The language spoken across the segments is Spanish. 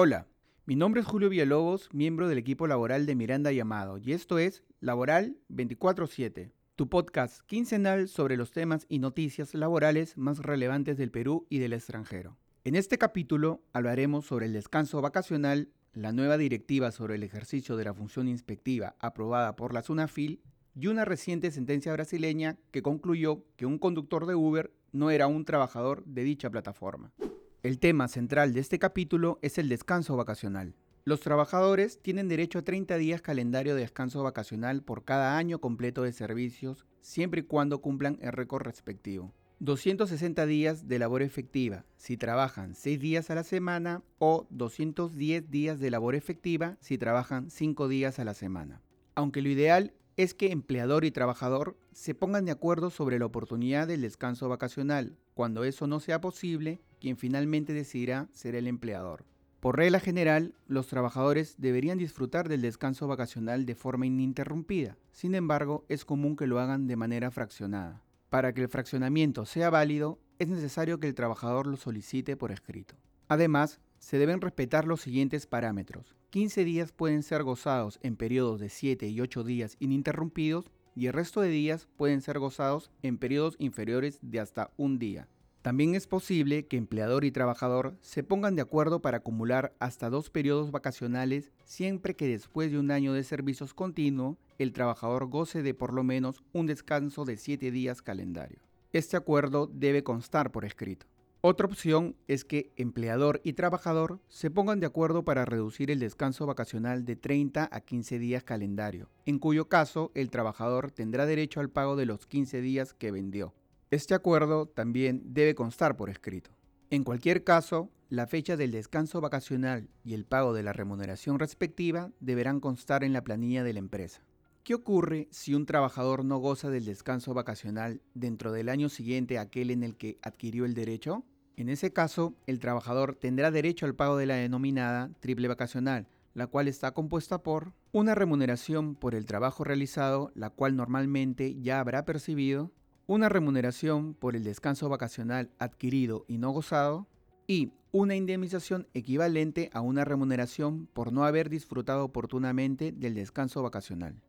Hola, mi nombre es Julio Villalobos, miembro del equipo laboral de Miranda Llamado, y esto es Laboral 24-7, tu podcast quincenal sobre los temas y noticias laborales más relevantes del Perú y del extranjero. En este capítulo hablaremos sobre el descanso vacacional, la nueva directiva sobre el ejercicio de la función inspectiva aprobada por la SUNAFIL y una reciente sentencia brasileña que concluyó que un conductor de Uber no era un trabajador de dicha plataforma. El tema central de este capítulo es el descanso vacacional. Los trabajadores tienen derecho a 30 días calendario de descanso vacacional por cada año completo de servicios, siempre y cuando cumplan el récord respectivo. 260 días de labor efectiva si trabajan 6 días a la semana o 210 días de labor efectiva si trabajan 5 días a la semana. Aunque lo ideal es que empleador y trabajador se pongan de acuerdo sobre la oportunidad del descanso vacacional. Cuando eso no sea posible, quien finalmente decidirá será el empleador. Por regla general, los trabajadores deberían disfrutar del descanso vacacional de forma ininterrumpida. Sin embargo, es común que lo hagan de manera fraccionada. Para que el fraccionamiento sea válido, es necesario que el trabajador lo solicite por escrito. Además, se deben respetar los siguientes parámetros. 15 días pueden ser gozados en periodos de 7 y 8 días ininterrumpidos y el resto de días pueden ser gozados en periodos inferiores de hasta un día. También es posible que empleador y trabajador se pongan de acuerdo para acumular hasta dos periodos vacacionales siempre que después de un año de servicios continuo el trabajador goce de por lo menos un descanso de 7 días calendario. Este acuerdo debe constar por escrito. Otra opción es que empleador y trabajador se pongan de acuerdo para reducir el descanso vacacional de 30 a 15 días calendario, en cuyo caso el trabajador tendrá derecho al pago de los 15 días que vendió. Este acuerdo también debe constar por escrito. En cualquier caso, la fecha del descanso vacacional y el pago de la remuneración respectiva deberán constar en la planilla de la empresa. ¿Qué ocurre si un trabajador no goza del descanso vacacional dentro del año siguiente a aquel en el que adquirió el derecho? En ese caso, el trabajador tendrá derecho al pago de la denominada triple vacacional, la cual está compuesta por una remuneración por el trabajo realizado, la cual normalmente ya habrá percibido, una remuneración por el descanso vacacional adquirido y no gozado, y una indemnización equivalente a una remuneración por no haber disfrutado oportunamente del descanso vacacional.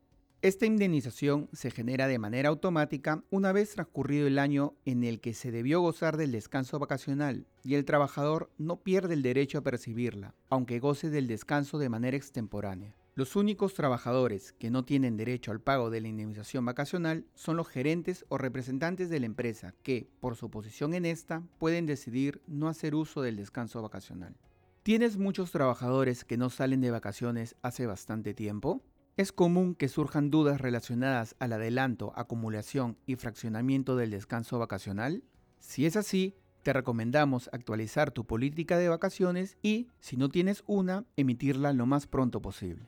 Esta indemnización se genera de manera automática una vez transcurrido el año en el que se debió gozar del descanso vacacional y el trabajador no pierde el derecho a percibirla, aunque goce del descanso de manera extemporánea. Los únicos trabajadores que no tienen derecho al pago de la indemnización vacacional son los gerentes o representantes de la empresa que, por su posición en esta, pueden decidir no hacer uso del descanso vacacional. ¿Tienes muchos trabajadores que no salen de vacaciones hace bastante tiempo? Es común que surjan dudas relacionadas al adelanto, acumulación y fraccionamiento del descanso vacacional. Si es así, te recomendamos actualizar tu política de vacaciones y, si no tienes una, emitirla lo más pronto posible.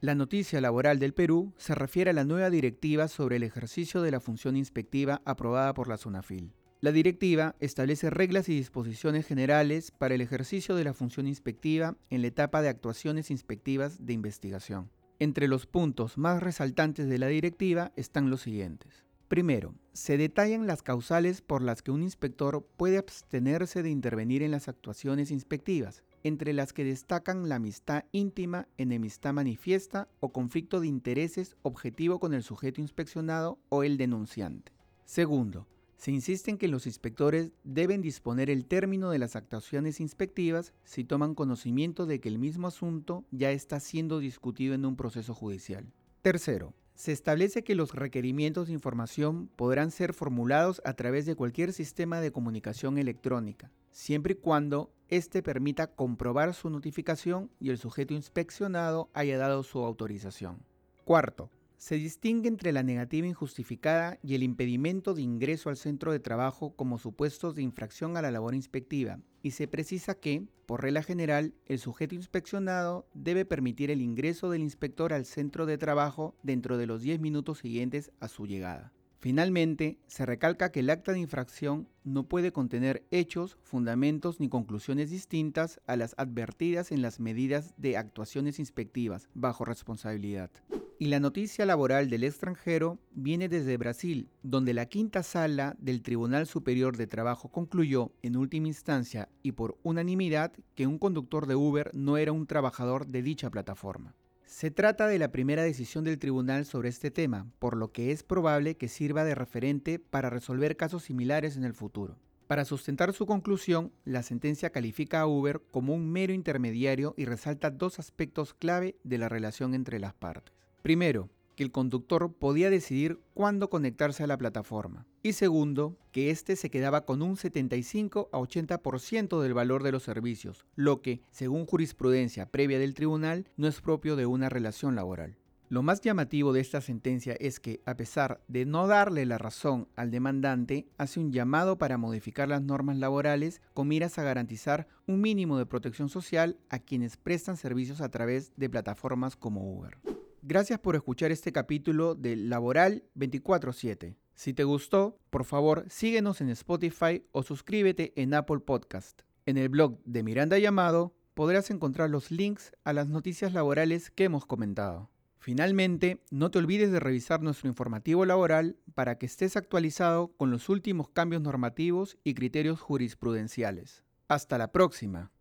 La noticia laboral del Perú se refiere a la nueva directiva sobre el ejercicio de la función inspectiva aprobada por la SUNAFIL. La directiva establece reglas y disposiciones generales para el ejercicio de la función inspectiva en la etapa de actuaciones inspectivas de investigación. Entre los puntos más resaltantes de la directiva están los siguientes. Primero, se detallan las causales por las que un inspector puede abstenerse de intervenir en las actuaciones inspectivas, entre las que destacan la amistad íntima, enemistad manifiesta o conflicto de intereses objetivo con el sujeto inspeccionado o el denunciante. Segundo, se insiste en que los inspectores deben disponer el término de las actuaciones inspectivas si toman conocimiento de que el mismo asunto ya está siendo discutido en un proceso judicial. Tercero, se establece que los requerimientos de información podrán ser formulados a través de cualquier sistema de comunicación electrónica, siempre y cuando éste permita comprobar su notificación y el sujeto inspeccionado haya dado su autorización. Cuarto, se distingue entre la negativa injustificada y el impedimento de ingreso al centro de trabajo como supuestos de infracción a la labor inspectiva y se precisa que, por regla general, el sujeto inspeccionado debe permitir el ingreso del inspector al centro de trabajo dentro de los 10 minutos siguientes a su llegada. Finalmente, se recalca que el acta de infracción no puede contener hechos, fundamentos ni conclusiones distintas a las advertidas en las medidas de actuaciones inspectivas bajo responsabilidad. Y la noticia laboral del extranjero viene desde Brasil, donde la quinta sala del Tribunal Superior de Trabajo concluyó, en última instancia y por unanimidad, que un conductor de Uber no era un trabajador de dicha plataforma. Se trata de la primera decisión del tribunal sobre este tema, por lo que es probable que sirva de referente para resolver casos similares en el futuro. Para sustentar su conclusión, la sentencia califica a Uber como un mero intermediario y resalta dos aspectos clave de la relación entre las partes. Primero, que el conductor podía decidir cuándo conectarse a la plataforma. Y segundo, que éste se quedaba con un 75 a 80% del valor de los servicios, lo que, según jurisprudencia previa del tribunal, no es propio de una relación laboral. Lo más llamativo de esta sentencia es que, a pesar de no darle la razón al demandante, hace un llamado para modificar las normas laborales con miras a garantizar un mínimo de protección social a quienes prestan servicios a través de plataformas como Uber. Gracias por escuchar este capítulo de Laboral 24/7. Si te gustó, por favor síguenos en Spotify o suscríbete en Apple Podcast. En el blog de Miranda Llamado podrás encontrar los links a las noticias laborales que hemos comentado. Finalmente, no te olvides de revisar nuestro informativo laboral para que estés actualizado con los últimos cambios normativos y criterios jurisprudenciales. Hasta la próxima.